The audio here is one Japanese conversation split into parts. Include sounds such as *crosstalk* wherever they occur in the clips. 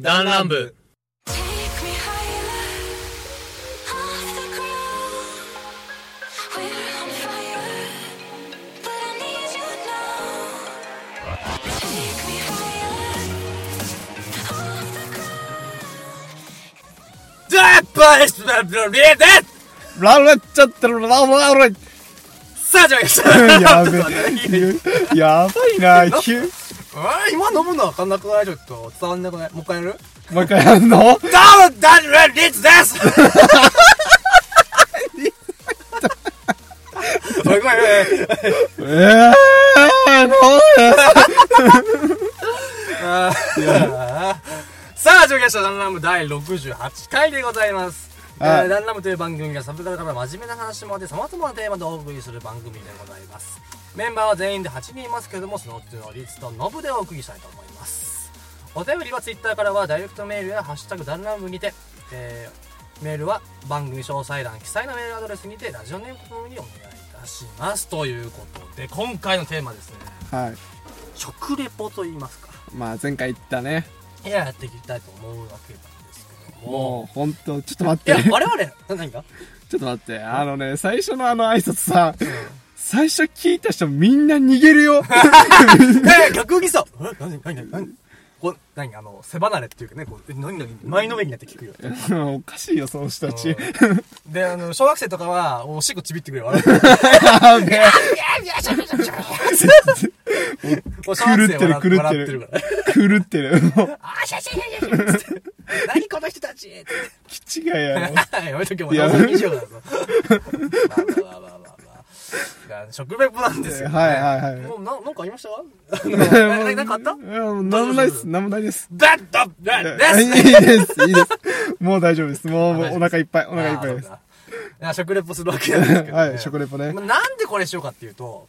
弾丸部 Take me higher off the ground. We're on fire, but I need you now. Take me higher off the ground. ザッパースラブラブララちゃったらラララさあ、じゃあ、よっしゃやべちょっと待ってえ。やばいな、急。あー今飲むのわかんなくないちょっと。伝わんなくない？もう一回やる？もう一回やんの？どうも、ダンレンリッツですおい、ごめんごめん。えぇー、あーさあ、上下したダンラム第68回でございます。はいえンラムという番組がサブカルから真面目な話まで様々なテーマでお送りする番組でございます。メンバーは全員で8人いますけれども、そのうちの率とノブでお送りしたいと思います。お便りは Twitter からはダイレクトメールやハッシュタグダンラムにて、えーメールは番組詳細欄記載のメールアドレスにてラジオネームとともにお願いいたします。ということで、今回のテーマですね、はい。食レポと言いますか。まあ前回言ったね。いや、やっていきたいと思うわけなんですけども。もう、ほんと、ちょっと待いやって。、我々、何が？*laughs* ちょっと待って。あのね、最初のあの挨拶さ、最初聞いた人みんな逃げるよ。*laughs* え、逆にさ、え、何、何、何、何？こう、何、あの、背離れっていうかね、こう、え何、何、前のめりになって聞くよ。*laughs* おかしいよ、その人たち。で、あの、小学生とかは、おしっこちびってくれよ、笑って。やべ *laughs* 狂ってる笑狂ってる。狂ってる。あー、シャシャシャシャ何この人たち気違いやろ。やめとけ、もう、いや謎にしようだぞ。まあまあまあまあまあまあ。いや食レポなんですよ、ね。はいはいはいもう、な、なんかありました？*laughs* ななんかあった？いや、もうなんもないです。なんもないです。バッドバッいいですいいです。もう大丈夫です。もう、お腹いっぱい、お腹いっぱいです。食レポするわけなんですけど、ね。*laughs* はい、食レポねま。あなんでこれしようかっていうと、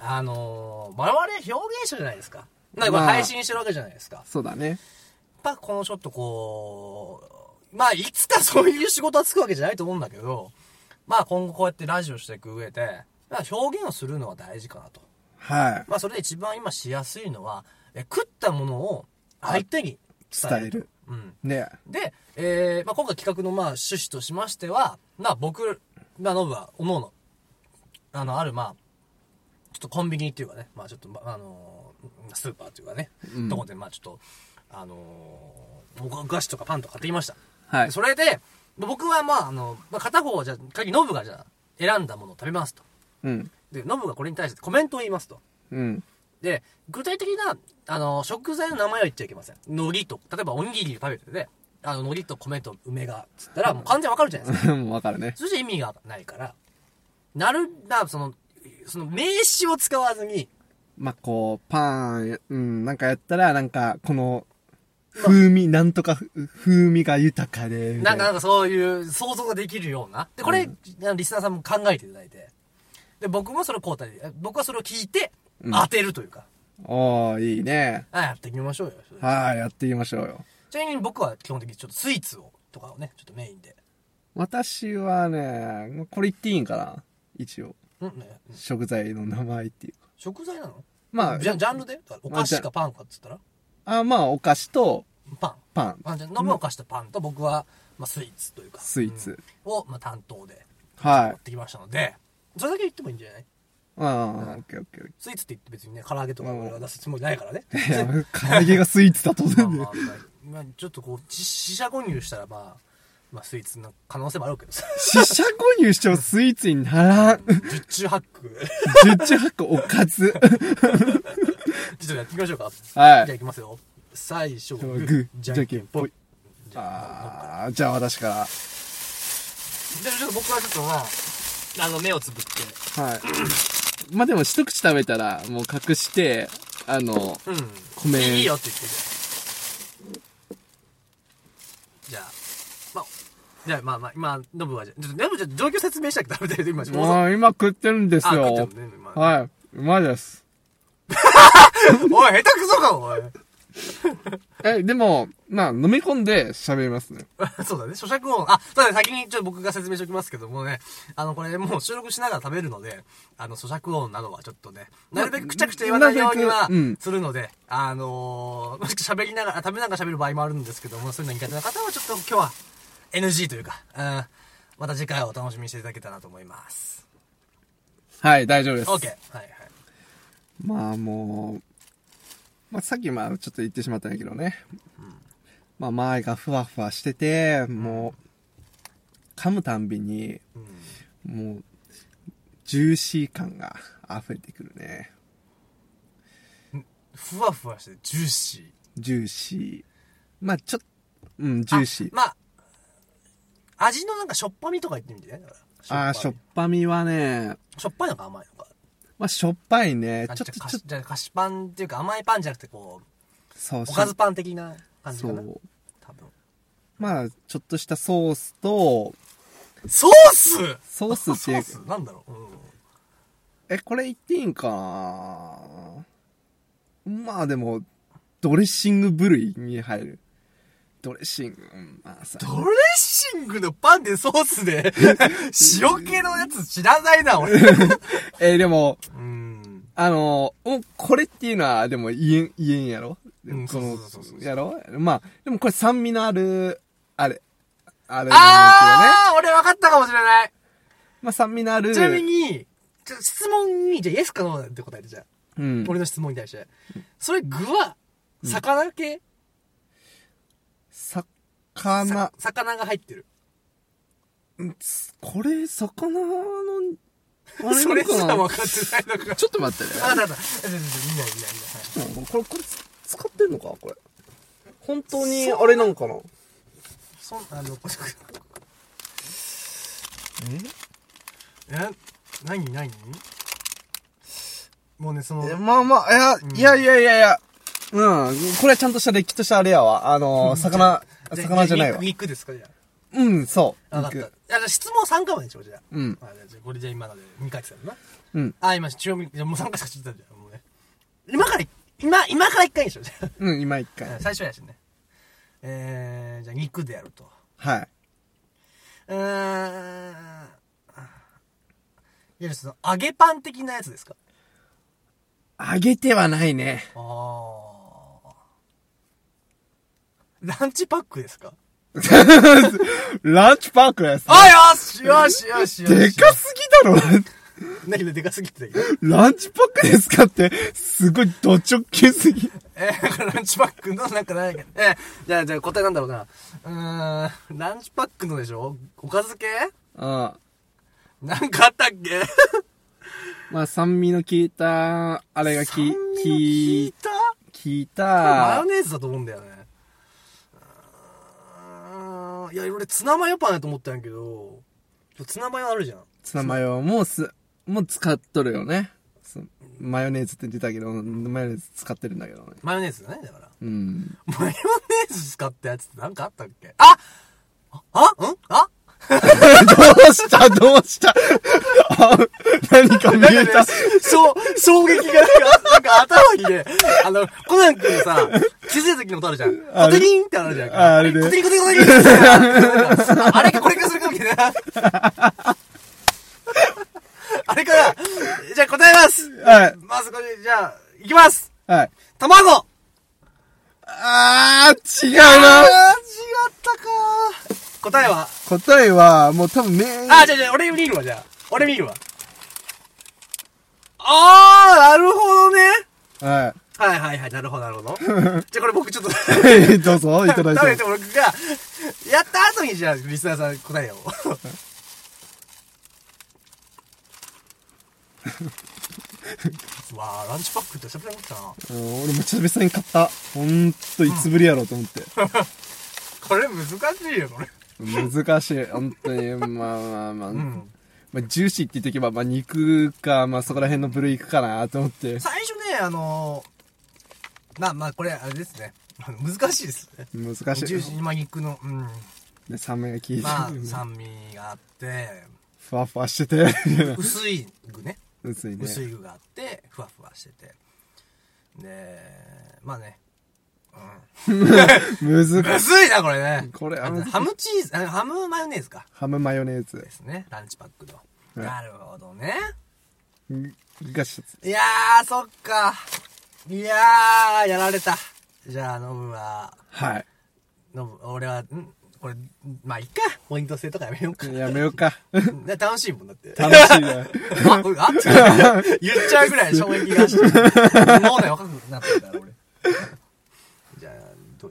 あのー、我々表現者じゃないですか。なんか配信してるわけじゃないですか。やっそうだね。ぱこのちょっとこう、まあいつかそういう仕事はつくわけじゃないと思うんだけど、まあ今後こうやってラジオしていく上で、まあ表現をするのは大事かなと。はい。まあそれで一番今しやすいのは、え食ったものを相手に伝える。うん。ねで、えーまあ、今回企画のまあ趣旨としましては、まあ僕、まあノブは、おのおの、あの、あるまあ、ちょっとコンビニっていうかね、まあちょっと、まあのースーパーっていうかね、うんとこでまあちょっと、あのーお菓子とかパンとか買ってきました。はい。それで、僕はまああの、まあ、片方はじゃあ、仮にノブがじゃあ、選んだものを食べますと。うん。で、ノブがこれに対してコメントを言いますと。うん。で、具体的な、あの、食材の名前は言っちゃいけません。海苔と、例えばおにぎりを食べてて、あの、海苔と米と梅が、つったら、もう完全にわかるじゃないですか。*laughs* もうわかるね。そして意味がないから、なる、な、その、その名詞を使わずに、まあ、こう、パン、うん、なんかやったら、なんか、この、風味、なんとかふ風味が豊かで、ないんか、なな。んかそういう想像ができるような。で、これ、あのリスナーさんも考えていただいて。で、僕もそれを交代で、僕はそれを聞いて、うん当てるというか、おー、いいね。あやってみましょうよ。はい、やっていきましょうよ。ちなみに僕は基本的にちょっとスイーツを、とかをね、ちょっとメインで。私はね、これ言っていいんかな？一応。うん、ね、食材の名前っていうか。食材なの？まあじ、ゃジャンルで？お菓子かパンかっつったら？あ、まあ、お菓子とパン。パン、あじゃあ飲むお菓子とパンと僕は、まあ、スイーツというか。スイーツ。うんを、まあ、担当ではい持っ。てきましたので、それだけ言ってもいいんじゃない？ああ、オッケーオッケースイーツって言って別にね、唐揚げとか俺は出すつもりないからね。唐揚げがスイーツだと *laughs* まあ思うんだよ。まあまあ、まあ、ちょっとこう、し四捨五入したらまあ、まあスイーツの可能性もあるけどさ。四捨五入してもスイーツにならん。十中八九。十中八個おかず。*laughs* *laughs* ちょっとやっていきましょうか。はじゃあい。いきますよ。最初、ググーー、じゃんけんぽい。あ、あー、じゃあ私かじゃあちょっと僕はちょっとまあ、あの、目をつぶって、ら。はい。*clears throat* まあでも一口食べたら、もう隠して、あの、うん。米いいよって言ってじゃあ。まあ、じゃあまあまあ、今、ノブはじゃあ、ちょっとノブじゃあ状況説明したくて食べてる今、もう今食ってるんですあ、よ。ね、今。はい。うまいです。*laughs* おい、下手くそか、おい。*laughs* え、でも、まあ、飲み込んで喋りますね。*laughs* そうだね、咀嚼音。あ、そうだね、先にちょっと僕が説明しておきますけどもね、あの、これもう収録しながら食べるので、あの、咀嚼音などはちょっとね、なるべくくちゃくちゃ言わないようにはなるべくうんするので、あのー、もし喋りながら、食べながら喋る場合もあるんですけども、そういうの苦手な方はちょっと今日は NG というか、うん、また次回をお楽しみにしていただけたらなと思います。はい、大丈夫です。OK。はいはい。まあもう、まあさっきまあちょっと言ってしまったんやけどね。まあ前がふわふわしてて、もう、噛むたんびに、うん。もう、ジューシー感が溢れてくるね。ふわふわしてジューシー？ジューシー。まあちょっと、うん、ジューシー。まあ、味のなんかしょっぱみとか言ってみてね。ああ、しょっみぱみはね、しょっぱいのか甘いのか。まあしょっぱいね。あちょっと、ちょっと、じゃあ菓子パンっていうか甘いパンじゃなくてこう、そう、おかずパン的な感じかな？そう。多分。まあ、ちょっとしたソースと、ソース？ソースっていうソース？なんだろう、うん、え、これ言っていいんかな？まあでも、ドレッシング部類に入る。ドレッシング、うんまあさ。ドレッシングのパンでソースで *laughs* 塩気のやつ知らないな、俺。*laughs* えでも、うん。あの、もうこれっていうのは、でも言えん、言えんやろ？うんそうそうそうそうやろ？まあ、でもこれ酸味のある、あれ、あれね。あー俺分かったかもしれない。まあ酸味のある。ちなみに、ちょ質問に、じゃあイエスかノーって答えてじゃあ。うん。俺の質問に対して。それ具は、魚系、魚さ、魚が入ってる。これ、魚の、あれ *laughs* それすな？のか分かってないのか。ちょっと待ってね。あ、だだ。見ない見ない見ない。うんこれ、これつ、使ってんのかこれ。本当に、あれなんかなそん、あの、これええ何何もうね、その、えまあまあ、いや、いやいやいやいや。うん。これはちゃんとしたれっきとしたあれやわ。あの、魚、魚じゃないわ肉。肉ですかじゃうん、そう。あ。分かった。質問3回まででしょ、じゃあ。うん。あじゃあこれじゃあ今ので2回ですよな。うん。あ、今、中央じゃあもう3回しか聞いてたじゃん、もうね。今から、今、今から1回でしょ、じゃうん、今一あ。回。最初やしね。えー、じゃあ肉でやると。はい。うーん。いや、その、揚げパン的なやつですか？揚げてはないね。ああ。ランチパックですか？*laughs* ランチパークです、あ、よしよしよしよし。でかすぎだろだけどでかすぎて。ランチパックですかって、すごいド直球すぎ。えー、ランチパックのなんかないか。えー、じゃあ、じゃあ答えなんだろうな。うーん、ランチパックのでしょ？おかず系？うん。なんかあったっけ？まあ、酸味の効いた、あれがき、効きいた？効いこれマヨた、ネーズだと思うんだよね。いや、俺ツナマヨパンやと思ったんやけど、ツナマヨあるじゃん。ツナマヨもす、もう使っとるよね。マヨネーズって言ってたけど、マヨネーズ使ってるんだけどね。マヨネーズだね、だから。うん。マヨネーズ使ったやつってなんかあったっけ？あああん？あどうした？どうした？あ何か見えた？そう、衝撃がなんか、なんか頭にね、あの、コナン君さ、気づいた時のことあるじゃん。コテリンってあるじゃん。ああれねコテリンコテリンコテリンあれかこれかするかみたいな。あれから、じゃあ答えます。はい。まずこれ、じゃあ、いきます。はい。卵あー、違うあー、違なったか答えは？答えは、もう多分麺、あ、じゃあじゃあ俺見るわ、じゃあ。俺見るわ。あー、なるほどね。ははいはいはい、なるほどなるほど。*laughs* じゃあこれ僕ちょっと、い。*laughs* どうぞ、いただい食べてて。僕が、やった後にじゃあ、リスナーさん答えよう。*laughs* わあランチパックって久々に持ったな。うん俺も久々に買った。ほんと、いつぶりやろうと思って。これ難しいよ、これ。難しい。本当に、まあまあまあ。うん。まあ、ジューシーって言っておけば、まあ、肉か、まあ、そこら辺の部類いくかなと思って。最初ね、あのー、まあまあ、これ、あれですね。*laughs* 難しいですね。難しい。ジューシー、今肉の、うん。で、酸味が効いて、まあ、酸味があって、ふわふわしてて、*laughs* 薄い具ね。薄いね。薄い具があって、ふわふわしてて。で、まあね、*laughs* むずむずいな、これね。これあとハムチーズ、あハムマヨネーズか。ハムマヨネーズですね。ランチパックの。いなるほどね。が一つ。いやー、そっか。いやー、やられた。じゃあ、ノブは、はい。ノブ、俺は、ん？これ、まあ、いっか。ポイント制とかやめようか。やめようか。*laughs* ね楽しいもんだって。楽しいね。*laughs* あ、これあって言っちゃうぐらい衝撃がして。脳内若くなってるから、俺。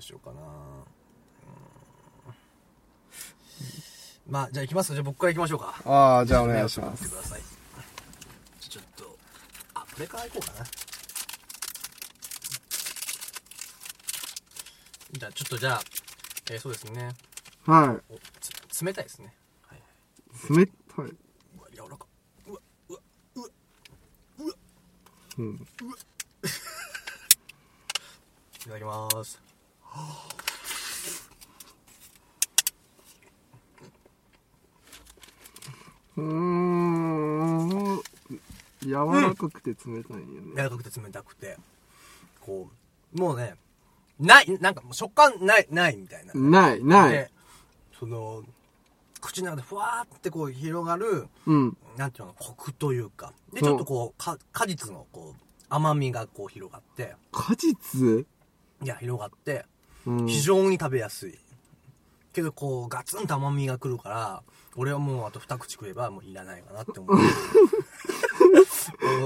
しようかな。うんまあ、じゃあ行きますじゃあ僕から行きましょうか。ああ、じゃあお願いします。ください。ちょっと、あ、これから行こうかな。じゃあ、ちょっとじゃあ、えーそうですね。はおつ冷たいですね。はい。い。冷たい。うわ、柔らか。うわ、うわ、うわ、うん。いただきます。うーん。柔らかくて冷たいよね。柔らかくて冷たくて、こう、もうね、ない、なんかもう食感ない、ないみたいな。ない、ない。で、その、口の中でふわーってこう広がる、うん。なんていうの、コクというか。で、ちょっとこう、か果実のこう、甘みがこう広がって、果実？いや、広がって、うん。非常に食べやすい。けど、こう、ガツンと甘みが来るから、俺はもうあと二口食えばもういらないかなって思う。*laughs*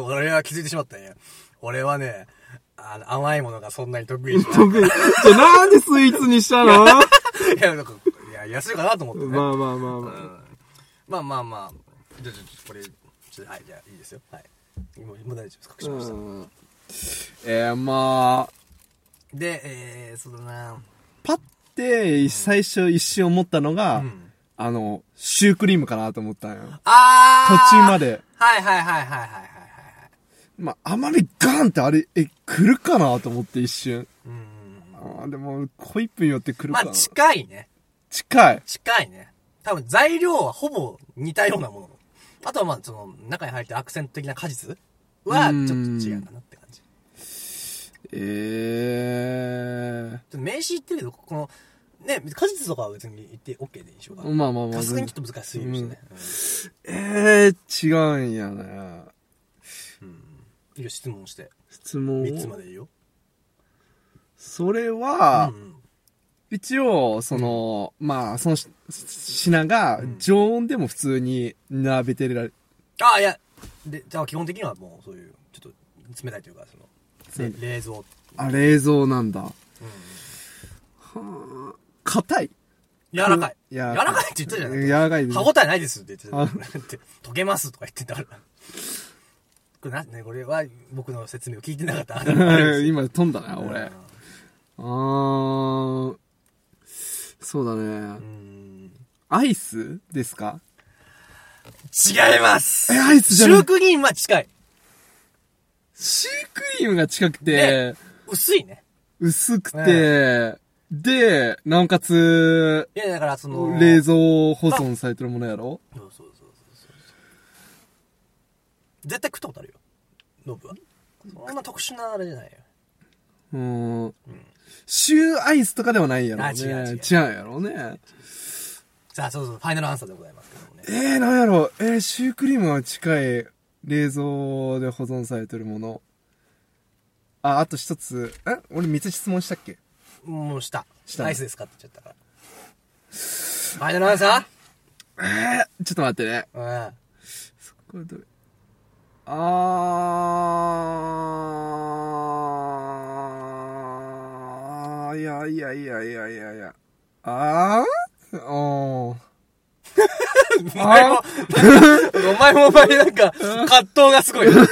俺は気づいてしまったんや。俺はね、あの、甘いものがそんなに得意じゃない。得意。じゃあなんでスイーツにしたの？*laughs* いや、なんか、いや、安いかなと思ってね。まあまあまあまあ。うんまあまあまあ。じゃあ、ちょっとこれ、ちょっと、はい、じゃあいいですよ。はい。もう大丈夫です。隠しました。うんえー、まあ、で、えー、そうだなパッて最初一瞬思ったのが、うん。あの、シュークリームかなと思ったんよ。あー途中ま。で。はいはいはいはいはいはいはい。まあ、甘みガーンってあれ、え、来るかなと思って一瞬。うん。あーでも、ホイップによって来るかな。まあ近いね。近い。近いね。多分材料はほぼ似たようなもの。あとはまあその中に入ってるアクセント的な果実はちょっと違うかなって感じ。ちえょっと名詞言ってるけど、この、ね、果実とかは別に言って OK でいいでしょうか？ー。。まあまあまあ。さすがにちょっと難しすぎるしね。えー、違うんやね。うん。いいよ、質問して。質問を？3つまでいいよ。それは、うん一応、その、まあ、そのし品がうん常温でも普通に並べてられ、ああ、いや、で、じゃあ基本的にはもうそういう、ちょっと冷たいというか、その、冷蔵。あ、冷蔵なんだ。うん。硬い。柔らかい。柔らかい柔らかいって言ったじゃない柔らかい。歯応えないですって言ってた。溶けますとか言ってたから。これな、ね、これは僕の説明を聞いてなかった。*laughs* 今飛んだな、俺。うあー、そうだね。ん。アイスですか？違いますえアイスじゃないシュークリームは近い。シュークリームが近くて、薄いね。薄くて、で、なおかつ、いや、だからその、冷蔵保存されてるものやろ？そうそうそうそうそう。絶対食ったことあるよ。ノブは。そんな特殊なあれじゃないよ。うーん。シューアイスとかではないやろね。あ違う違う違うやろね。さあ、そうそう、ファイナルアンサーでございますけどもね。えー、なんやろえー、シュークリームは近い冷蔵で保存されてるもの。あ、あと一つ。え？俺三つ質問したっけ？もうした。したアイスですかって言っちゃったから。ファイナルアンサえー、ちょっと待ってね。ーうん。これどれあー、いやいやいやいやいやいや。あー？おー。お前も、*laughs* お前もお前なんか、葛藤がすごい。じゃ、もう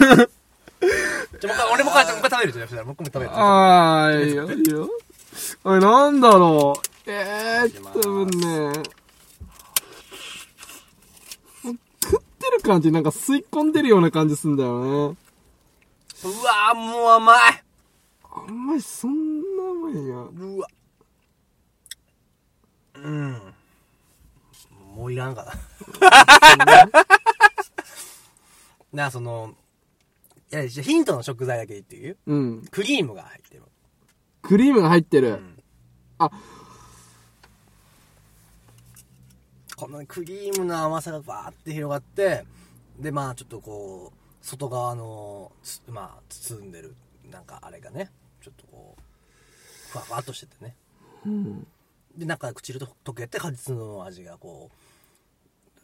俺もこうやって、もう一回食べるじゃん。そしたら僕も食べる。あー、いいよ、いいよ。あれ、なんだろう。えー、多分ね。食ってる感じ、なんか吸い込んでるような感じすんだよね。うわー、もう甘い。あんまりそんな甘いや。うわ。うん。もういらんか *laughs* な。なあ、その、いや、ヒントの食材だけ言っていい？うん。クリームが入ってる。クリームが入ってる。んあ、このクリームの甘さがバーって広がって、で、まあちょっとこう、外側の、つまあ包んでる、なんかあれがね、ちょっとこう、ふわふわっとしててね。うん。で、中で唇と溶けて果実の味がこう、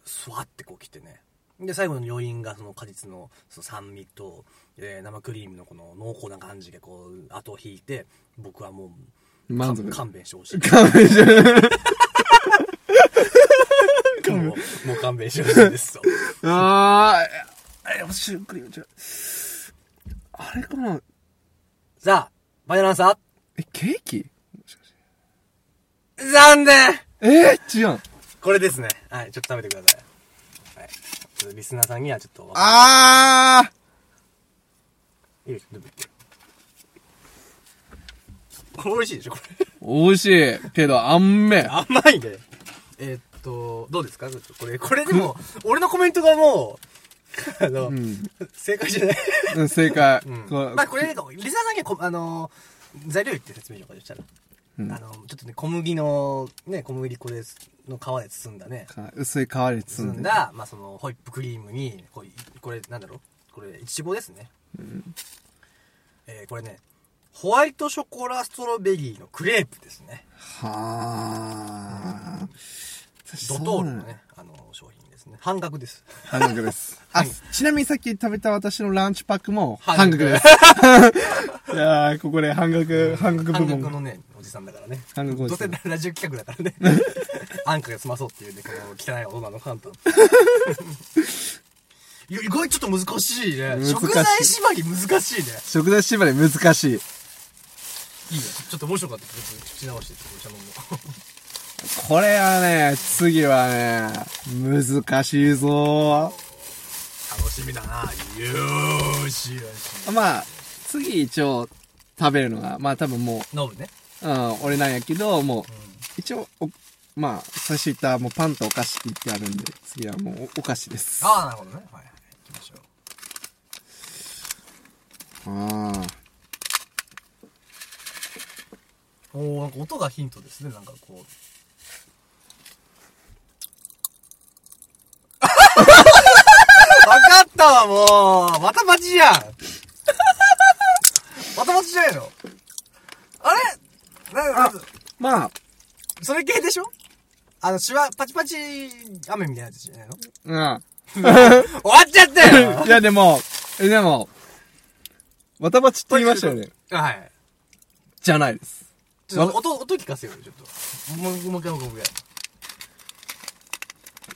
スワってこうきてね。で、最後の余韻がその果実のその酸味と、えー生クリームのこの濃厚な感じがこう、後を引いて、僕はもう、満足勘勘弁してほしい。勘弁して。*laughs* もう、もう勘弁してほしいですと。あー、え、シュークリーム、ちょ、あれかな？さあ、バイナランサえ、ケーキ？ー残念えー、違う。これですね。はい、ちょっと食べてください。はい。ちょっとリスナーさんにはちょっと。あいいです、食べて。これ美味しいでしょこれ。ー、美味しい。けど、あんめ。甘いね。えーっと、どうですか？これ、これでも、俺のコメントがもう、あの、うん。正解じゃない。うん正解。うん。こまあこれ、リスナーさんにはこ、あの、材料言って説明しようか、そしたら。うんあの、ちょっとね、小麦の、ね、小麦粉です、の皮で包んだね、か薄い皮で包んだ、まあその、ホイップクリームに、こういこれ、なんだろう？これ、いちごですね。えーこれね、ホワイトショコラストロベリーのクレープですね。はあ。ドトールのね、あの、商品ですね。半額です。半額です。*laughs* あ、ちなみにさっき食べた私のランチパックも半額です。いやー、ここで半額、半額部半額の門。ね、おじさんだからね。半額おどうせじさんラジオ企画だからね。*laughs* アンカーが済まそうっていうね、この汚い大人の簡単。*laughs* いや意外にちょっと難しいね。食材縛り難しいね。食材縛り難しい。いいね。ちょっと面白かった。口直して、お茶飲むこれはね、次はね、難しいぞ楽しみだな。よーしよし。まあ、次一応食べるのが、まあ多分もノブね。う、うん、俺なんやけど、もうう、一応、おまあ、最初言ったもうパンとお菓子って言ってあるんで、次はもうおお菓子です。ん。ああ、なるほどね。はいはい。行きましょう。ああ。おおなんか音がヒントですね。なんかこう。*laughs* わかったわ、もうまたバチじゃんまたバチじゃないの？あれ？ななまあ、それ系でしょ？あの、シワ、パチパチ雨みたいなやつじゃないの？うん。終わっちゃったよ *laughs* いや、でも、え、でも、わたばちって言いましたよね。はい。じゃないです。ちょっと音、音聞かせようよ、ちょっと。もう、もう一回、もう一回。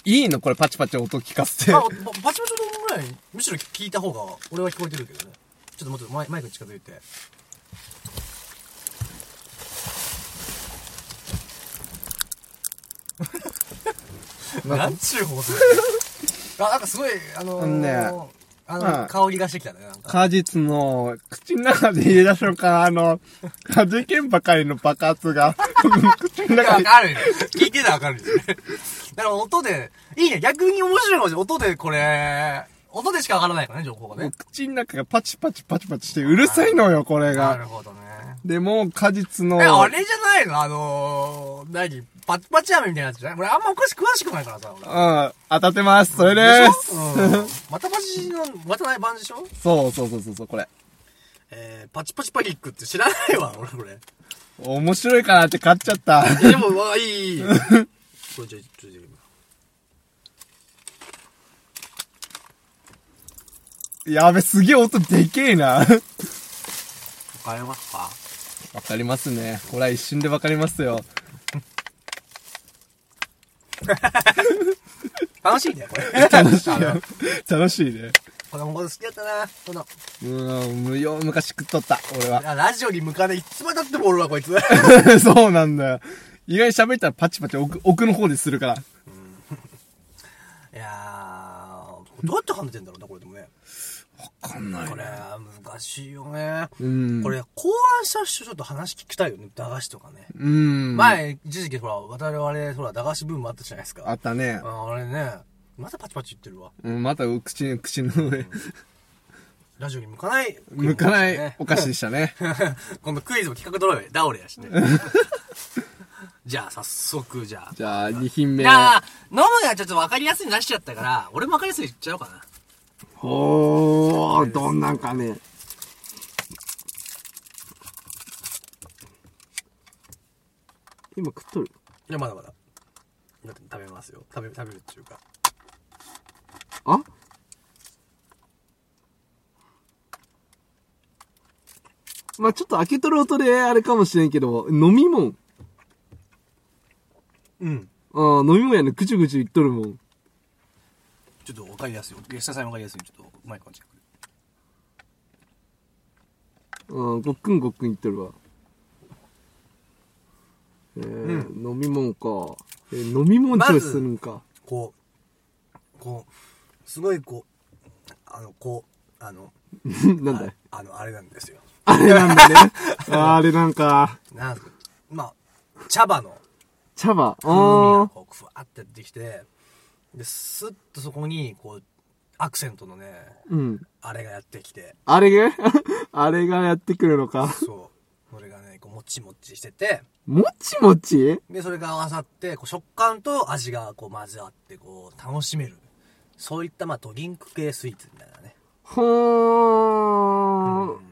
いいの？これパチパチ音聞かせて。あ、パパチパチのぐらい、むしろ聞いた方が、俺は聞こえてるけどね。ちょっと待って、マイマイク近づいて。*laughs* なん？ちゅう放送あ、なんかすごい、あのー、あのねあの、うん香りがしてきたね、なんか。果実の、口の中で入れた瞬間、あの、弾けんばかりの爆発が、*laughs* 口の中わに、かるよ。聞いてたらわかる。*laughs* だから音で、いいね、逆に面白いかもしれない。音でこれ、音でしかわからないからね、情報がね。口の中がパチパチパチパチしてうるさいのよ、これなが。るほどね。でも、果実のえ、、あれじゃないの？あのー、何？パチパチ飴みたいなやつじゃない？俺あんまお菓子詳しくないからさ、俺。うん、当たってます。それです。うん。またパチの、またない版でしょ？そうそうそうそうそう、これ。えー、パチパチパニックって知らないわ、俺これ。面白いかなって買っちゃった。でも、わ、いい。*laughs* これじゃあ、ちょっとやべ、すげえ音でけえな。わかりますか？わかりますね。これは一瞬でわかりますよ。楽しいね、これ。楽しいあのよ。楽しいね。子供好きだったな、この。うん、無用、昔食っとった、俺は。あラジオに向かねいつまでたってもおるわ、こいつ。*laughs* そうなんだよ。意外に喋ったらパチパチ奥奥の方でするから。いやー、どうやって跳ねてんだろうな、これでもね。わかんなこれ、難しいよね。うん。これ、考案した人ちょっと話聞きたいよね、駄菓子とかね。うん。前、一時期ほら、我々、ほら、駄菓子ブームあったじゃないですか。あったね。ああれね、またパチパチ言ってるわ。うん、また口、口の上。ラジオに向かない、向かなねいお菓子でしたね。*laughs* 今度クイズも企画取ろうよ。ダオレやして。*laughs* じゃあ、早速、じゃあ。じゃあ、2品目。じゃあ、ノブがちょっと分かりやすいの出しちゃったから、俺も分かりやすいの言っちゃおうかな。おー、どんなんかね。今食っとる？いや、まだまだ。だって食べますよ。食べ、食べるっていうか。あ？まあちょっと開けとる音であれかもしれんけど、飲み物。うん。ああ、飲み物やね。ぐちゅぐちゅ言っとるもん。ちょっと分かりやすい。ゲスタさん分かりやすい。ちょっと、マイクのチェック。うん、ごっくんごっくん言っとるわ。えー飲み物か。えー飲み物チョイスするんか。こう、こう、すごいこう、あの、こう、あの、*laughs* なんだい？ああの、あれなんですよ。あれなんだね。*laughs* あれなんか。なんまあ、茶葉の茶葉。あこう、ふわって出てきて、で、スッとそこに、こう、アクセントのね、ーうん。あれがやってきて、あれが？*laughs* あれがやってくるのか。そう。それがね、こう、もちもちしてて、もちもち？で、それが合わさって、こう食感と味がこう混ぜ合って、こう、楽しめる。そういった、まあ、ドリンク系スイーツみたいなね。は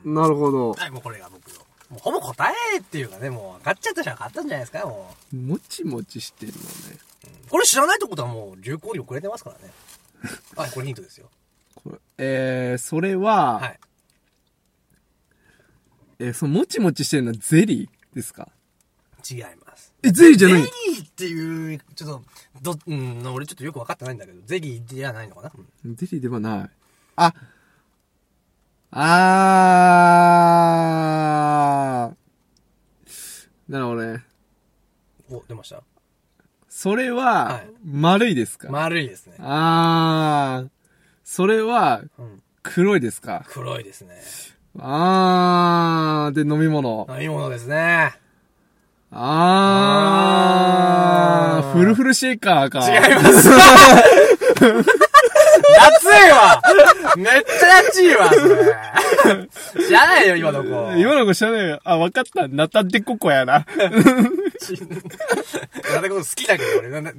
ー。なるほど。はい、もうこれが僕の。もうほぼ答えっていうかね、もう分かっちゃった人は分かったんじゃないですか、ももちもちしてるのね。う。これ知らないってことはもう流行に遅れてますからね。*laughs* はい、これヒントですよ。これえー、それは、はい。えーそのもちもちしてるのはゼリーですか？違います。え、ゼリーじゃゼリないーっていう、ちょっと、ど、うん、俺ちょっとよく分かってないんだけど、ゼリーじゃないのかな、うんゼリーではない。あ、あー。なるほどね。お、出ました？それは、はい丸いですか、丸いですね。あー。それは、うん。黒いですか？黒いですね。あー。で、飲み物。飲み物ですね。あー。あーフルフルシェイカーか。違います。*laughs* 夏いわめっちゃ夏いわ、それ。知らないよ、今の子。今の子知らないよ。あ、わかった。ナタデココやな。*laughs* なんでこの好きだけど、俺。な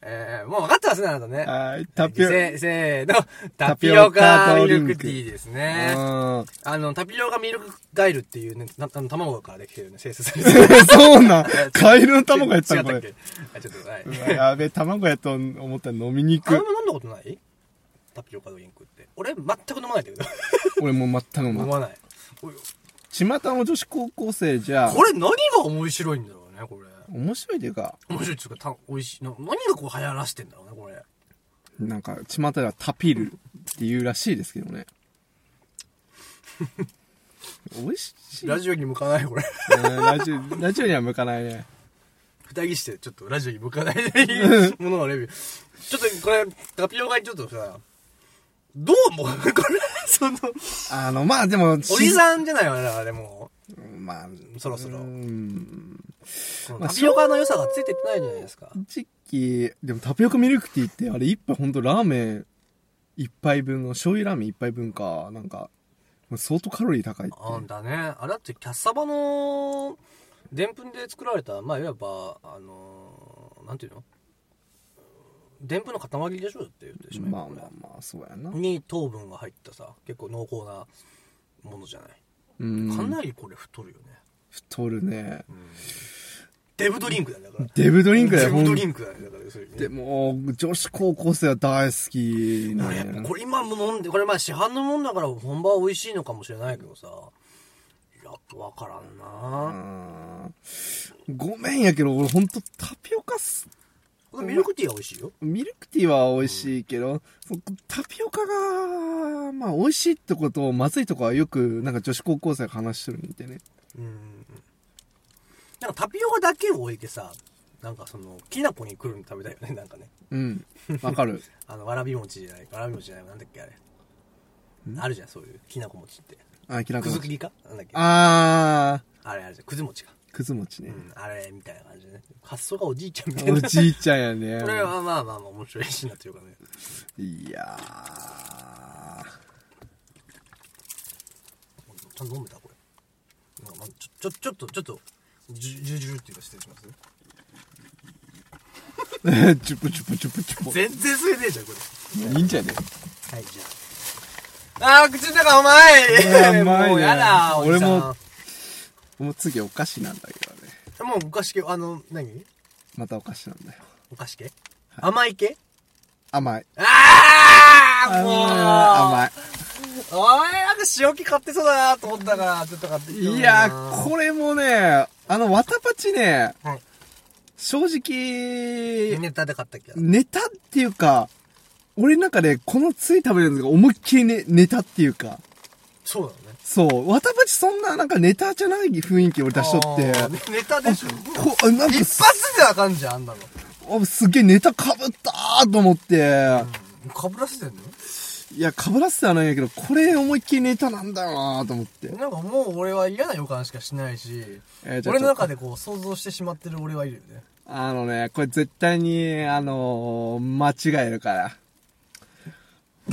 えー、もう分かってますね、あなたね。はい。タピオせせーの、タピオカミルクティーですね。ああの、タピオカミルクガイルっていうね、なあの卵からできてるね、生成されてる。ーそうなん？*laughs* カエルの卵やったあ、ちょっと、はいやべえ、卵やと思ったら飲みにあれくも飲んだことない？タピオカドリンクって。俺、全く飲まないんだけど。*laughs* 俺もう全く飲まん。飲まない巷の女子高校生じゃ、これ何が面白いんだろうね、これ。面白いというか、面白いっていうか、た美味しい。な何がこう流行らしてんだろうね、これ。なんか、巷ではタピルっていうらしいですけどね。*laughs* 美味しい。ラジオに向かない、これ。うんラジオ、ラジオには向かないね。二人して、ちょっとラジオに向かないもののレビュー。ちょっと、これ、タピオカにちょっとさ、どう思う？*laughs* これ、その、あの、まあでも、おじさんじゃないよね、だからでも。まあ、そろそろうん。タピオカの良さがついてってないじゃないですか。正直、でもタピオカミルクティーって、あれ一杯ほんとラーメン一杯分の、醤油ラーメン一杯分か、なんか、相当カロリー高いってあんだね。あれだってキャッサバの、でんぷんで作られた、まあ、いわば、あのー、なんていうの？でんぷんの塊でしょ？って言ってしままあまあまあ、そうやな。に糖分が入ったさ、結構濃厚なものじゃない？うん。かなりこれ太るよね。太るね。デブドリンクだね、だから。デブドリンクだよ、デブドリンクだね、だからねでも、女子高校生は大好きまあやっぱね。これ今も飲んで、これまあ市販のもんだから本場は美味しいのかもしれないけどさ、やっぱわからんなうんごめんやけど、俺ほんとタピオカす、ミルクティーは美味しいよ。ミルクティーは美味しいけど、そタピオカが、まあ美味しいってこと、まずいとこはよく、なんか女子高校生が話してるんでね。うん。なんかタピオカだけを置いてさ、なんかその、きな粉にくるの食べたいよね、なんかね。うん。わかる。*laughs* あの、わらび餅じゃない、わらび餅じゃない、なんだっけあれ。あるじゃん、そういう、きなこ餅って。あ、きなこくず切りか？なんだっけ？ああれあれじゃん、くず餅か。ー、くず餅ね。うん、あれ、みたいな感じでね。発想がおじいちゃんみたいおな。じいちゃんやね。*laughs* これはまあまあまあ面白いしなっていうかね。いやちゃんと飲めたこれなんかまちょちょちょっとちょっとジュジュジュっていうか失礼します。*laughs* チュプチュプチュプチュプ。全然吸えねえじゃんこれ。いいんじゃねはいじゃあ。あー口の中甘いもうやだおじさん。俺ももう次お菓子なんだけどね。もうお菓子系あの何？またお菓子なんだよ。お菓子系？甘い系？甘い。ああもう。甘い。おいなんか塩気買ってそうだなと思ったからちょっと買ってきたのにいな。やー、これもね、あの、わたパチね、はい。正直、ネタで買ったっけ？ネタっていうか、俺の中でこのつい食べるのが思いっきりね、ネタっていうか、そうだよね。そう、わたパチそんななんかネタじゃない雰囲気俺出しとって、ネタでしょ？こあなんか一す発であかんじゃんあんなの。あすっげえネタかぶったーと思って、かぶらせてんの？いや、かぶらせてはないんやけど、これ思いっきりネタなんだよなーと思って。なんかもう俺は嫌な予感しかしないしえー俺の中でこう想像してしまってる俺はいるよねあのね、これ絶対に、あのー間違えるから。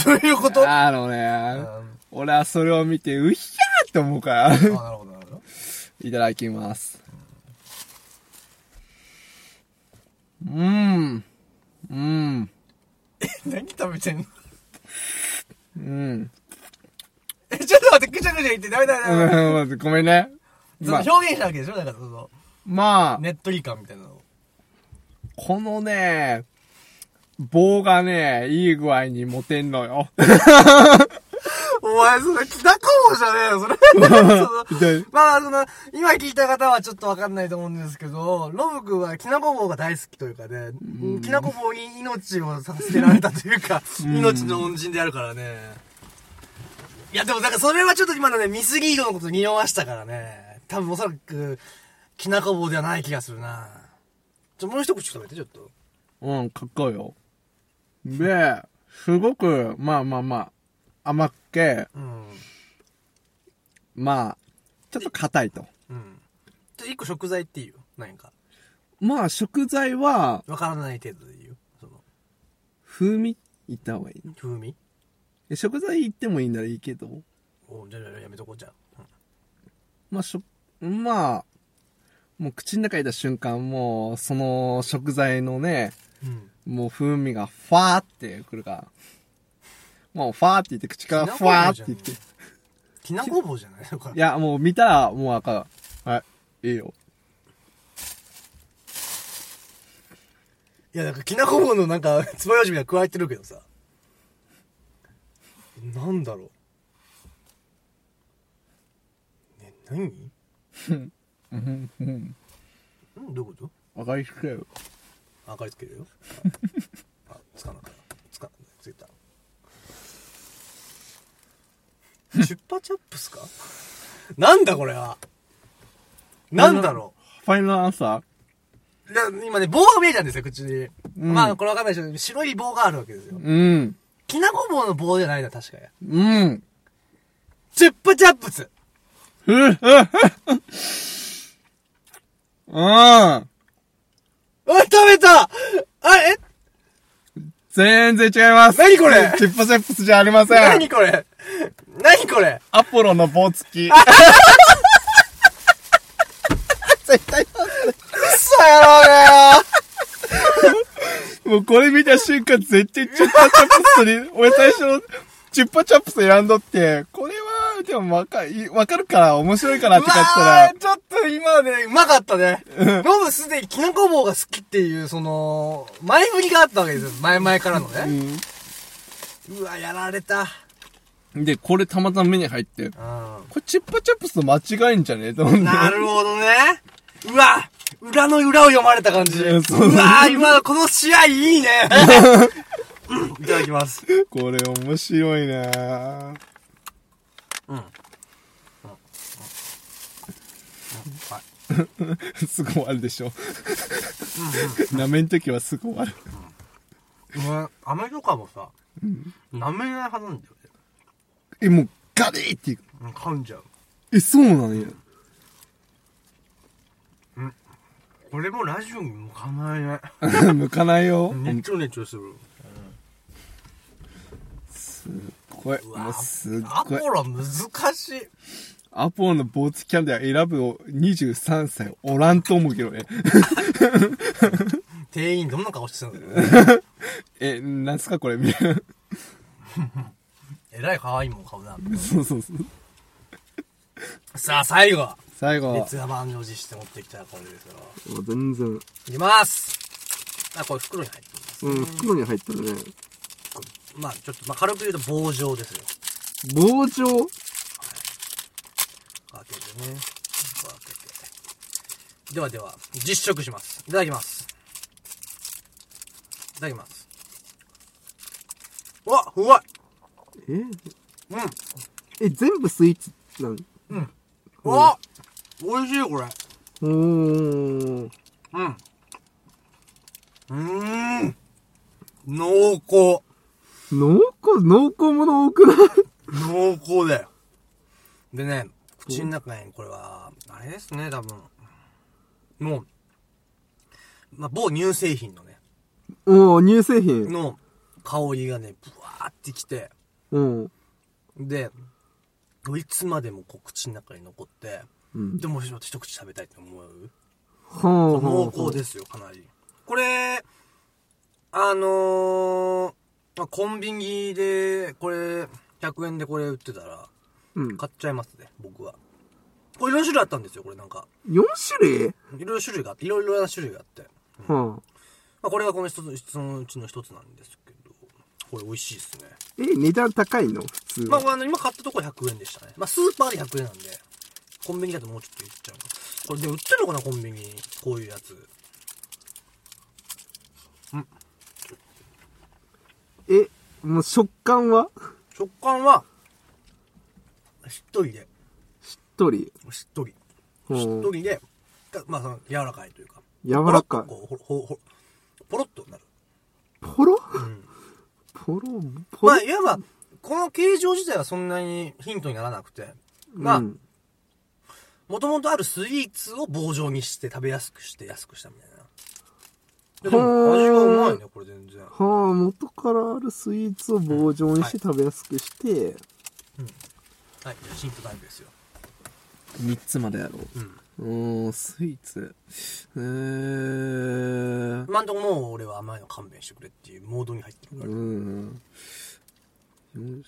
どういうこと？ああのね、あ俺はそれを見て、うひゃーって思うから。なるほどなるほどいただきます。うーん。うん。*laughs* 何食べてんの？うん。えちょっと待ってぐちゃぐちゃ言ってダメだダメだうんごめんね。そのまあ、表現したわけでしょ？だからそのまあ、ねっとり感みたいなのをこのね、棒がね、いい具合に持てんのよ。お前それきなこ棒じゃねえよそれ *laughs* そまあ、その、今聞いた方はちょっとわかんないと思うんですけど、ロブ君はきなこ棒が大好きというかね、きなこ棒に命を授けられたというか、*laughs* 命の恩人であるからね。いや、でもなんかそれはちょっと今のね、ミスリードのこと匂わしたからね。多分おそらく、きなこ棒ではない気がするな。ちょ、もう一口食べて、ちょっと。うん、かっこいいよ。で、すごく、まあまあまあ、甘っけ、うん。まあ、ちょっと硬いと。うん。じゃ、一個食材っていう？何か。まあ、食材は、わからない程度で言う？その、風味言った方がいいね。風味？え食材言ってもいいならいいけど、おじゃあじゃあやめとこうじゃあ。まあ、しょ、まあ、もう口の中に入れた瞬間、もう、その食材のね、うん。もう風味がファーってくるから。もうファーって言って、口からファーって言って。いきなこ棒じゃないのか。や、もう見たら、もうわかる。はい、いいよ。いや、なんか、きなこ棒のなんか、つばようじみが加えてるけどさ。なんだろう。ね、何？うん、うん。んどういうこわかりつけよ。と明かりつけるよ。あ、あつかなかった。つかなついた。チュッパチャップスか？なんだこれは？なんだろファイナルアンサう。いや今ね、棒が見えたんですよ、口に。うんまあ、これわかんないでしょ。白い棒があるわけですよー。うん。きなこ棒の棒じゃないな、確かに。うん。チュッパチャップスふっふっふっうん。あ、食べたあ、え？全然違います。何これ？チッパチャップスじゃありません何。これ？何これ？アポロの棒付き。絶対クソ野郎だよもうこれ見た瞬間絶対チュッパチャップスに、俺最初のチュッパチャップス選んどって、これは、でもわか、いわかるから面白いかなってう買ったわらー、ちょっと今ね、うまかったね。ノブすでにきなこ棒が好きっていう、その、前振りがあったわけですよ。前々からのね。うわ、やられた。うん。で、これたまたま目に入って、うこれチュッパチャップスと間違いんじゃねえと思って。ん。なるほどね。うわ、裏の裏を読まれた感じ。うううわ今のこの試合いいね。*laughs* うんいただきます。これ面白いなぁうん。すぐ終わるでしょ。舐めんときはすぐ終わる。ね、飴とかもさ、舐めないはずなんだよね。え、もうガリーっていう。うん噛んじゃう。え、そうなんや。これもラジオに向かないね。*laughs* 向かないよ。ねちょねちょする。すっごい。うわもうすごい。ポロ難しい。アポロのボーツキャンディア選ぶ23歳おらんと思うけどね。*laughs* 店員どんな顔してたんだろうえ、なんすかこれ？みたいな。えらい可愛いもん顔だな。そうそうそう。さあ、最後。最後。熱が満を持して持ってきたこれですよ。もう全然。いきます。あ、これ袋に入ってます。うん、袋に入ってるね。まあ、ちょっと、まあ、軽く言うと棒状ですよ。棒状？開けてね。開けて。ではでは、実食します。いただきます。いただきます。うわ、うまいえ？うん。え、全部スイーツなのうわ美味しいこれ。うーん。うん。うーん。濃厚。濃厚、濃厚もの多くない？濃厚だよ。でね、口の中にこれは、あれですね、多分。もう、まあ、某乳製品のね、おー、乳製品。の香りがね、ブワーってきて、うん。で、いつまでもこう口の中に残って、うん。でも一口食べたいって思う？濃厚ですよ、かなり。これ、あのー、まあ、コンビニで、これ、100円でこれ売ってたら、うん。買っちゃいますね、僕は。これいろいろ種類あったんですよ、これなんか。4種類？いろいろ種類があって、いろいろな種類があって。はまあ、これがこの一つ、そのうちの一つなんですけど、これ美味しいですね。あ。え、値段高いの？普通まは。あ、あの、今買ったとこ100円でしたね。まあ、スーパーで100円なんで、コンビニだともうちょっと言っちゃう。これで売ってるのかな、コンビニ？こういうやつ。え、もう食感は？食感は、しっとりで、しっとり？しっとり。うんしっとりで、かまあ、その柔らかいというか。柔らかい。ポロッとこうほほほポロッとなる。ポロ？うん。ポロ？ポロ？まあ、いわば、この形状自体はそんなにヒントにならなくて、まあ、うんもともとあるスイーツを棒状にして食べやすくして安くしたみたいな。ででも味がうまいね、これ全然。はあ、元からあるスイーツを棒状にして食べやすくして、はい、シンプルタイプですよ。3つまでやろうん。う。ん、スイーツ。えー。今んとこもう俺は甘いの勘弁してくれっていうモードに入ってるから。うん。よし。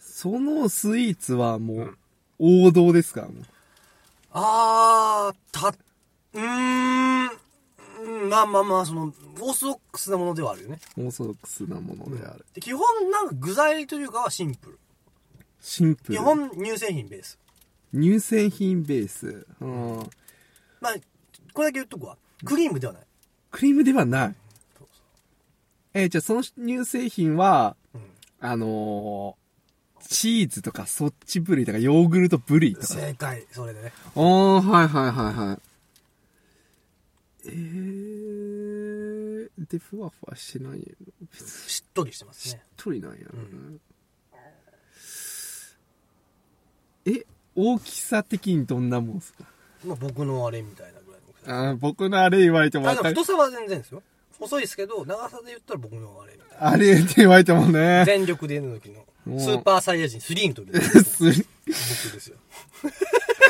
そのスイーツはもう、王道ですか？もうあー、た、うーん、うんまあまあまあ、その、オーソドックスなものではあるよね。オーソドックスなものである。で基本、なんか具材というかはシンプル。シンプル。基本、乳製品ベース。乳製品ベース。うん。まあ、これだけ言っとくわ。クリームではない。クリームではない。えーじゃあその乳製品は、うんあのーチーズとかそっちブリとかヨーグルトブリとか。正解、それでね。ああ、はいはいはいはい。えー、で、ふわふわしてないの？別にしっとりしてますしっね。とりなんや、んえ、大きさ的にどんなもんすか？まあ僕のあれみたいなぐらいの大きさ。あー僕のあれ言われてもあ、でわかる。も太さは全然ですよ。細いですけど、長さで言ったら僕のあれみたいな。あれって言われてもね。全力での時の、うんスーパーサイヤ人3の時のす *laughs* 僕ですよ。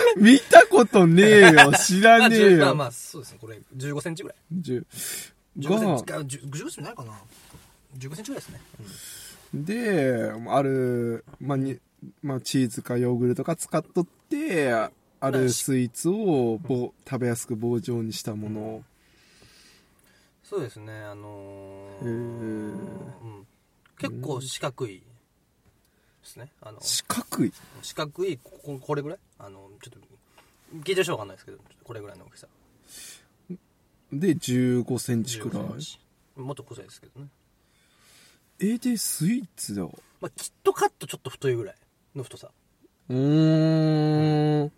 *laughs* 見たことねえよ。知らねえよ。まあまあ、そうですね。これ、15センチぐらい。10 15センチが、か、10 15センチないかな ?15 センチぐらいですね。で、ある、まあ、に、まあ、チーズかヨーグルトか使っとって、あるスイーツを棒食べやすく棒状にしたもの。そうですね、あのーうん、結構四角いですね。あの、四角い？四角い、こここれぐらい？あの、聞いてる人わかんないですけど、これぐらいの大きさ。で、15センチくらい15セン。チもっと細いですけどね。え、で、スイーツだ。うまあ、キットカットちょっと太いぐらいの太さ。ーん。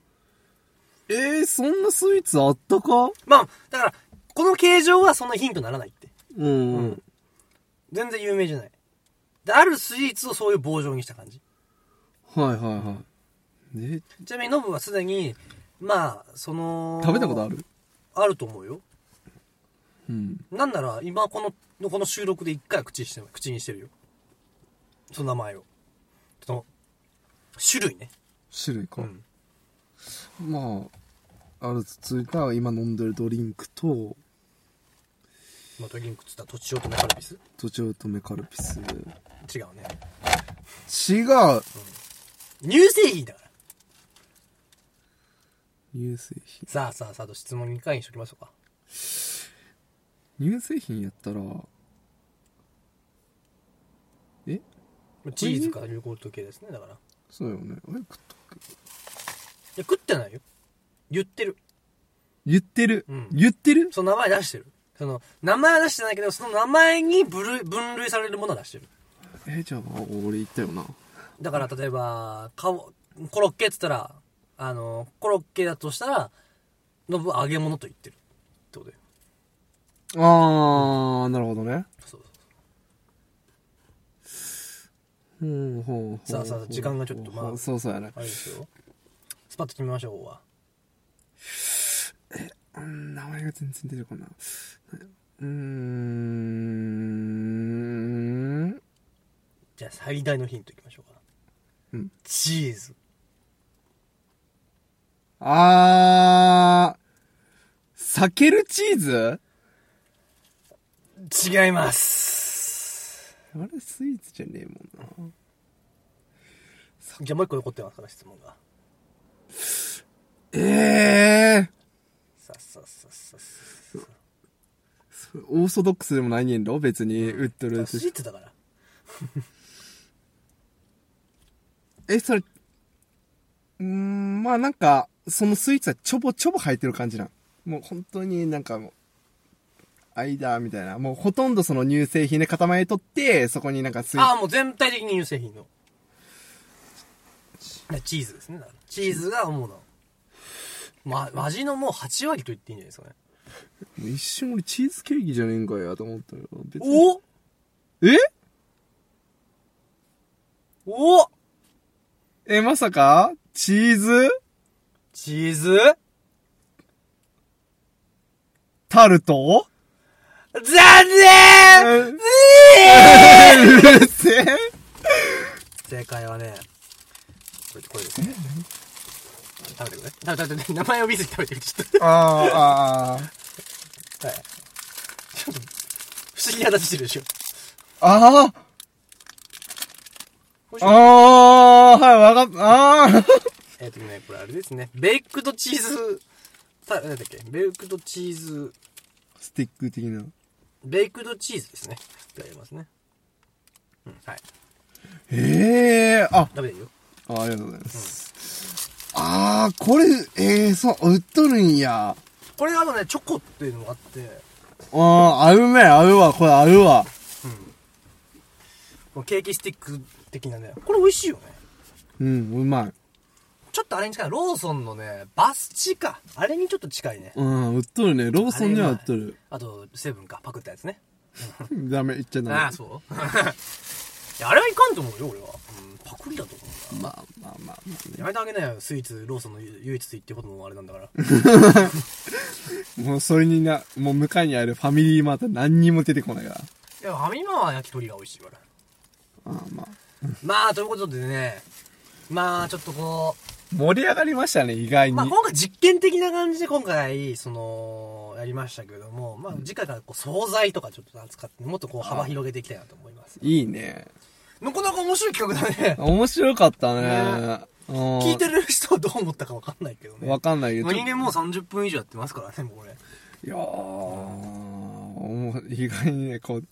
えー、そんなスイーツあったか？まあ、だから、この形状はそんなヒントにならないって。うん。うん全然有名じゃない。で、あるスイーツをそういう棒状にした感じ。はいはいはい。で、ちなみにノブはすでに、まあ、その、食べたことある？あると思うよ。うん。なんなら、今この、この収録で一回口にして、口にしてるよ。その名前を。その、種類ね。種類か。うん。まあ、あるついた今飲んでるドリンクと、まあ、ドリンクっつったらとちおとめカルピス？とちおとめカルピス。違うね違う乳製品だから乳製品。さあさあさあと質問2回にしときましょうか。乳製品やったら、え？チーズかヨーグルト系ですねだから。いそうよね。あれ食ったっけ？や食ってないよ。言ってる。言ってる、うん。言ってる？その名前出してる。その名前は出してないけどその名前に分類分類されるものは出してる。えじゃあ、俺言ったよな。だから例えばかコロッケっつったらあのコロッケだとしたらのぶ揚げ物と言ってるってことよあー、なるほどね。そうほうほうほうさあさあ時間がちょっとまあそうそうやね。あれですよスパッと決めましょうはうん、名前が全然出てこない。うーん。じゃあ最大のヒントいきましょうかうんチーズあー、避けるチーズ？違います。あれスイーツじゃねえもんな。じゃあもう一個残ってますから質問が。ええさあさあさあさあさあー、オーソドックスでもないねんろ別に売ってるスイーツだからえ、それ、うーん、まあなんか、そのスイーツはちょぼちょぼ入ってる感じなん。もう本当になんかもう、間みたいな。もうほとんどその乳製品で塊取って、そこになんかスイーああもう全体的に乳製品の。チーズですね。チーズが主な。ま、味のもう8割と言っていいんじゃないですかね。一瞬俺チーズケーキじゃねえんかやと思ったよ。別に。お？え？お？え、まさか？チーズ？チーズ？タルト？残念！うるせえ！正解はねこれこれですね。食べてくれ。食べて食べて名前を見ずに食べてくれちょっと。あー、あー、*laughs* はい。ちょっと不思議な形してるでしょ。あー。美味しいあー、はい、わかった。あー。えっ、とね、これあれですね。ベイクドチーズ、さ、なんだっけ？ベイクドチーズ、スティック的な？ベイクドチーズですね。ってありますね。うん、はい。ええー、あ、食べていいよ。あありがとうございます。あー、これ、えー、そう、売っとるんや。これあのね、チョコっていうのがあって、あー、あるね、あるわ、これあるわ。このケーキスティック的なね、これ美味しいよね。うん、うまい。ちょっとあれに近い。ローソンのね、バスチか。あれにちょっと近いね。うん、売っとるね。ローソンには売っとる。あと、セブンか。パクったやつね。*laughs* ダメ、言っちゃダメ。ああ、そう？*laughs* いや、あれはいかんと思うよ、俺は。うん、パクリだと思うな。まあまあまあ、まあねやめてあげなよ、スイーツ、ローソンの唯一ついってこともあれなんだから。*laughs* もうそれにな、もう向かいにあるファミリーマート何にも出てこないから。いや、ファミマは焼き鳥が美味しいから。あーまあ。まあ、ということでね、まあ、ちょっとこ盛り上がりましたね、意外う、に。まあ、今回実験的な感じで今回、その、やりましたけども、まあ、次回からこう、惣菜とかちょっと扱って、もっとこう、幅広げていきたいなと思います。いいね。なかなか面白い企画だね。面白かったね。ねうん聞いてる人はどう思ったかわかんないけどね。わかんないけど。まあ人間もう30分以上やってますからね、もうこれ。いやー、もう意外にね、こう、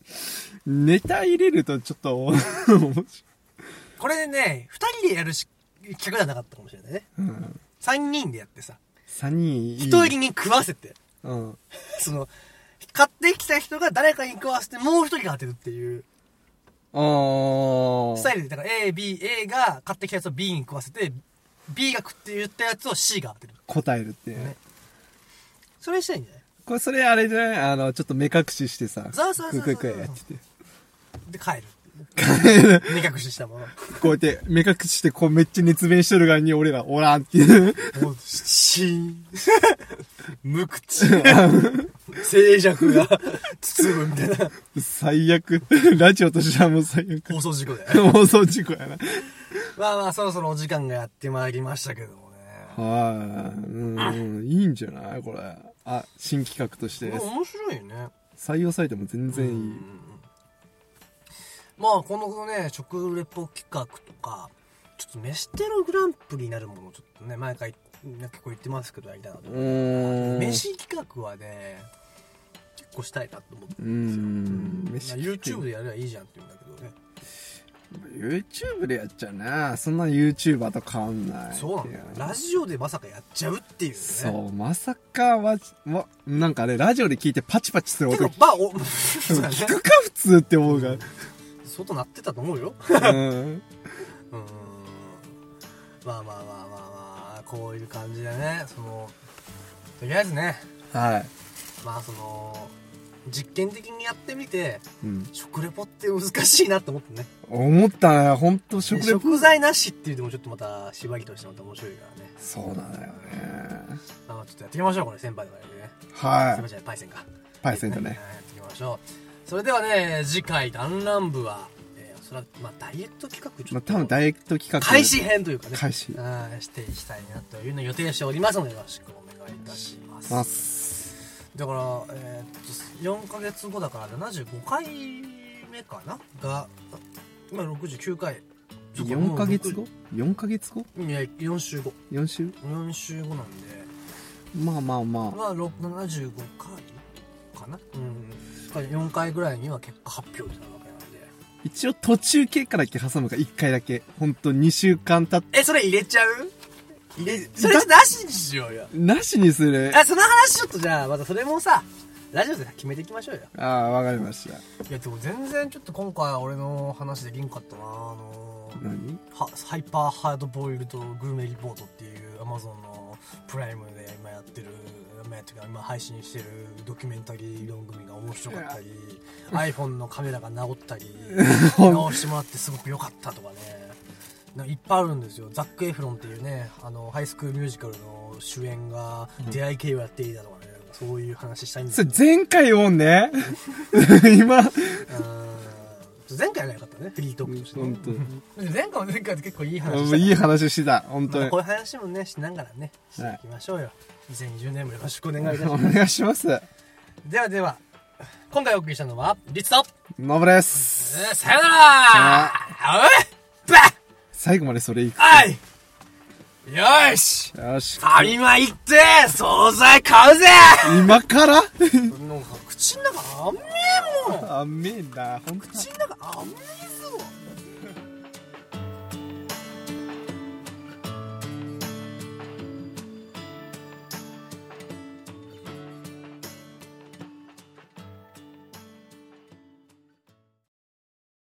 ネタ入れるとちょっと、面白いこれね、二人でやるし企画じゃなかったかもしれないね。うん。三人でやってさ、三人いい。一人に食わせて、うん。*laughs* その、買ってきた人が誰かに食わせてもう一人が当てるっていうあー。スタイルで、だから A、B、A が買ってきたやつを B に食わせて、B が食って言ったやつを C が当てる。答えるっていうね。ねそれしたいんじゃない？これ、それあれじゃない？あの、ちょっと目隠ししてさ。そうそうそうそうクイクイクイやってて。で、帰る。*laughs* 目隠ししたまま。こうやって、目隠しして、こうめっちゃ熱弁しとる側に俺らおらんっていう。もう、シーン。無口。静寂が包むみたいな最悪。ラジオとしてはもう最悪。放送事故で。放送事故やな。まあまあ、そろそろお時間がやってまいりましたけどもね。はい。うん、いいんじゃない？これ。あ、新企画として面白いね採用されても全然いい。まあこのね食レポ企画とかちょっと飯テログランプリになるものをちょっとね毎回ね結構言ってますけどやりたいなと。飯企画はね結構したいなと思ってうるんですよ、ん。うん。飯 YouTube でやればいいじゃんって言うんだけどね。YouTube でやっちゃうな。そんな YouTuber と変わんない。そうなんだよラジオでまさかやっちゃうっていうね。そう、まさかは、わ、なんかね、ラジオで聞いてパチパチする音。まあお *laughs* そうだね。くか普通って思うが。外鳴ってたと思うよ *laughs* うん。うんまあまあまあまあまあこういう感じでねそのとりあえずねはい。まあその実験的にやってみてうん。食レポって難しいなと思ってね思ったね、ほんと食でレポ。食材なしっていうのもちょっとまた縛りとしてまた面白いからねそうなんだよね。まあちょっとやっていきましょうこれ先輩とかやるねはい。先輩じゃないパイセンかパイセンだね。はいやっていきましょうそれではね次回弾丸部は、えー、それはまあダイエット企画まあ、多分ダイエット企画。開始編というかね開始はいしていきたいなというのを予定しておりますのでよろしくお願いいたしますます。だから、えーっと4ヶ月後だから75回目かな？が今69回そうか4ヶ月後？も ?4 ヶ月後？ういや4週後 ?4 週？4週後なんでまあまあまあ。まあろ75回かな？うん4回ぐらいには結果発表になるわけなんで一応途中経過だけ挟むか、1回だけ。ほんと2週間経っえそれ入れちゃう？入れそれなしにしようよなしにする。あその話ちょっとじゃあまたそれもさラジオで決めていきましょうよああ、わかりました。いやでも全然ちょっと今回俺の話できんかったなあのー何？はハイパーハードボイルドグルメリポートっていうアマゾンのプライムで今配信してるドキュメンタリー番組が面白かったり iPhone のカメラが直ったり直してもらってすごく良かったとかね。いっぱいあるんですよ。ザック・エフロンっていうねあのハイスクールミュージカルの主演が出会い系をやっていたとかね、なんかそういう話したいんです前回もんね。今、うん。前回が良かったね。フリートークとしてね。前回も前回で結構いい話した。いい話してた、本当に。まあこう。いう話もねしながらねしていきましょうよ、2020年もよろしくお願いいたしおます *laughs* 願いします。ではでは今回お送りしたのはリツと、ノブです。えーさよならおい最後までそれいく。あいよーしよし。ファミマ行って惣菜買うぜ今から？なんか口の中甘えもんあめえな、ほんと。口の中甘え